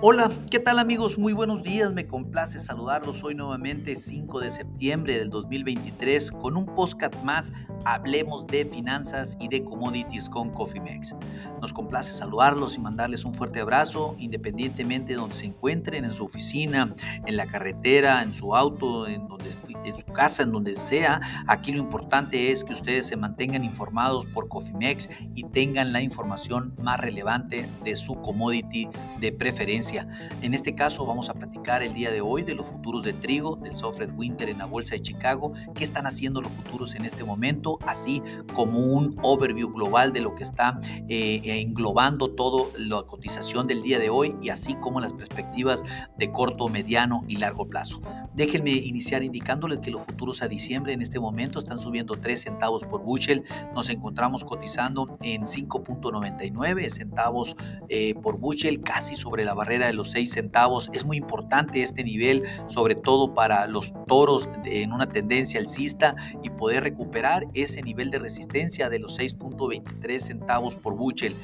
Hola, ¿qué tal amigos? Muy buenos días, me complace saludarlos hoy nuevamente 5 de septiembre del 2023 con un podcast más, hablemos de finanzas y de commodities con CoffeeMex. Nos complace saludarlos y mandarles un fuerte abrazo independientemente de donde se encuentren, en su oficina, en la carretera, en su auto, en, donde, en su casa, en donde sea. Aquí lo importante es que ustedes se mantengan informados por CoffeeMex y tengan la información más relevante de su commodity de preferencia en este caso vamos a platicar el día de hoy de los futuros de trigo, del Softred Winter en la Bolsa de Chicago, qué están haciendo los futuros en este momento, así como un overview global de lo que está eh, englobando toda la cotización del día de hoy y así como las perspectivas de corto, mediano y largo plazo. Déjenme iniciar indicándoles que los futuros a diciembre en este momento están subiendo 3 centavos por bushel. Nos encontramos cotizando en 5.99 centavos eh, por bushel, casi sobre la barrera de los 6 centavos. Es muy importante este nivel, sobre todo para los toros en una tendencia alcista y poder recuperar ese nivel de resistencia de los 6.23 centavos por bushel.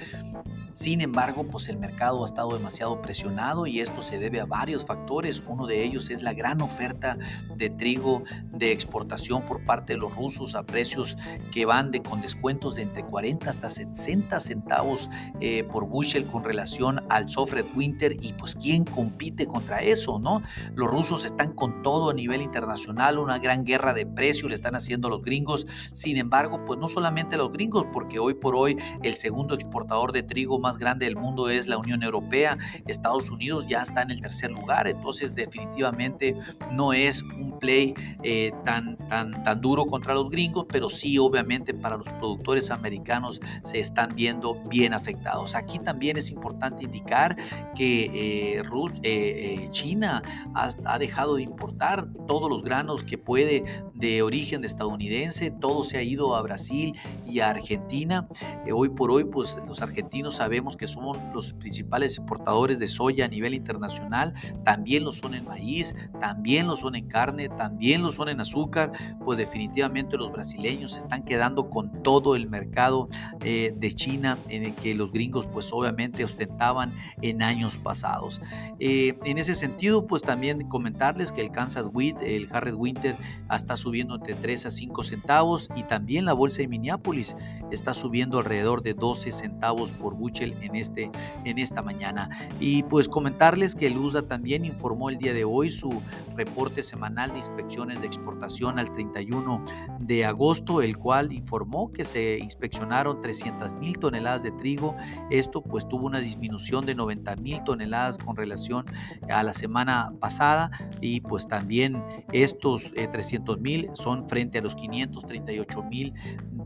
Sin embargo, pues el mercado ha estado demasiado presionado y esto se debe a varios factores. Uno de ellos es la gran oferta de trigo de exportación por parte de los rusos a precios que van de con descuentos de entre 40 hasta 60 centavos eh, por bushel con relación al Sofred Winter y pues quién compite contra eso, ¿no? Los rusos están con todo a nivel internacional, una gran guerra de precios le están haciendo los gringos. Sin embargo, pues no solamente los gringos, porque hoy por hoy el segundo exportador de trigo más grande del mundo es la Unión Europea, Estados Unidos ya está en el tercer lugar, entonces definitivamente no es un play eh, tan, tan, tan duro contra los gringos, pero sí obviamente para los productores americanos se están viendo bien afectados. Aquí también es importante indicar que eh, eh, China ha, dejado de importar todos los granos que puede de origen estadounidense, todo se ha ido a Brasil y a Argentina. hoy por hoy, pues los argentinos Vemos que son los principales exportadores de soya a nivel internacional, también lo son en maíz, también lo son en carne, también lo son en azúcar, pues definitivamente los brasileños están quedando con todo el mercado eh, de China en el que los gringos pues obviamente ostentaban en años pasados. Eh, en ese sentido pues también comentarles que el Kansas Wheat, el Harred Winter está subiendo entre 3 a 5 centavos y también la bolsa de Minneapolis está subiendo alrededor de 12 centavos por buche en, este, en esta mañana. Y pues comentarles que el USDA también informó el día de hoy su reporte semanal de inspecciones de exportación al 31 de agosto, el cual informó que se inspeccionaron 300 mil toneladas de trigo. Esto pues tuvo una disminución de 90 mil toneladas con relación a la semana pasada y pues también estos 300 eh, mil son frente a los 538 mil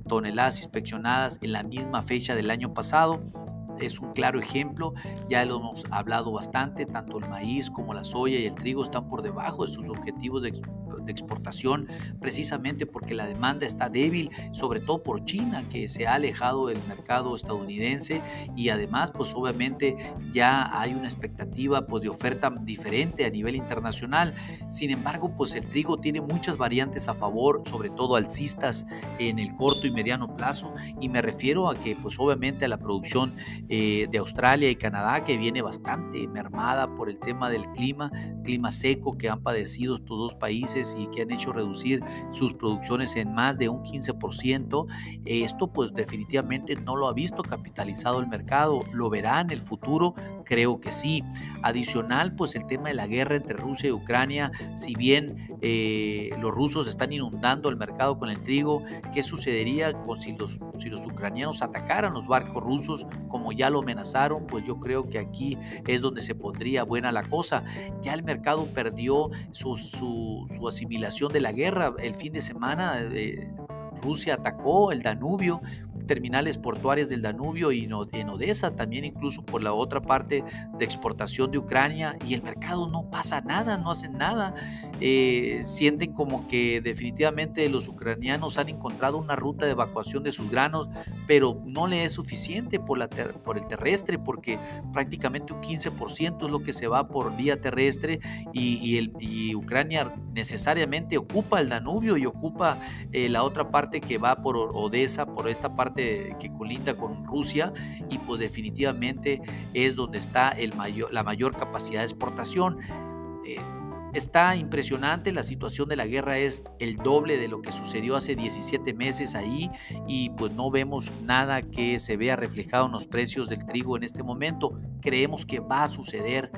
toneladas inspeccionadas en la misma fecha del año pasado es un claro ejemplo, ya lo hemos hablado bastante, tanto el maíz como la soya y el trigo están por debajo de sus objetivos de, exportación, precisamente porque la demanda está débil, sobre todo por China, que se ha alejado del mercado estadounidense y además, pues obviamente ya hay una expectativa pues, de oferta diferente a nivel internacional. Sin embargo, pues el trigo tiene muchas variantes a favor, sobre todo alcistas en el corto y mediano plazo, y me refiero a que pues obviamente a la producción eh, de Australia y Canadá, que viene bastante mermada por el tema del clima, clima seco que han padecido estos dos países y que han hecho reducir sus producciones en más de un 15%. Esto pues definitivamente no lo ha visto capitalizado el mercado, lo verá en el futuro, creo que sí. Adicional pues el tema de la guerra entre Rusia y Ucrania, si bien eh, los rusos están inundando el mercado con el trigo, ¿qué sucedería con si los, si los ucranianos atacaran los barcos rusos como ya lo amenazaron, pues yo creo que aquí es donde se pondría buena la cosa. Ya el mercado perdió su, su, asimilación de la guerra. El fin de semana eh, Rusia atacó el Danubio, terminales portuarias del Danubio y en Odessa, también incluso por la otra parte de exportación de Ucrania, y el mercado no pasa nada, no hacen nada. Eh, sienten como que definitivamente los ucranianos han encontrado una ruta de evacuación de sus granos, pero no le es suficiente por, la por el terrestre, porque prácticamente un 15% es lo que se va por vía terrestre y, Ucrania necesariamente ocupa el Danubio y ocupa eh, la otra parte que va por Odessa, por esta parte parte que colinda con Rusia y pues definitivamente es donde está el mayor, la mayor capacidad de exportación. Eh, Está impresionante, la situación de la guerra es el doble de lo que sucedió hace 17 meses ahí y pues no vemos nada que se vea reflejado en los precios del trigo en este momento. Creemos que va a suceder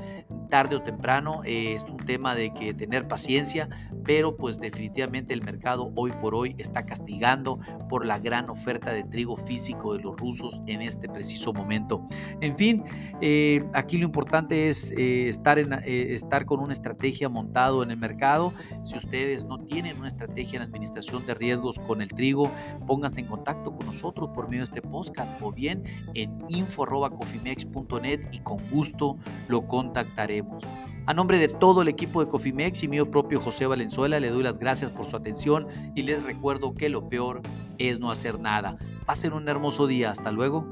tarde o temprano, eh, es un tema de que tener paciencia, pero pues definitivamente el mercado hoy por hoy está castigando por la gran oferta de trigo físico de los rusos en este preciso momento. En fin, eh, aquí lo importante es eh, estar, en, estar con una estrategia montado en el mercado. Si ustedes no tienen una estrategia en administración de riesgos con el trigo, pónganse en contacto con nosotros por medio de este podcast o bien en info.cofimex.net y con gusto lo contactaremos. A nombre de todo el equipo de Cofimex y mío propio José Valenzuela, le doy las gracias por su atención y les recuerdo que lo peor es no hacer nada. Pasen un hermoso día. Hasta luego.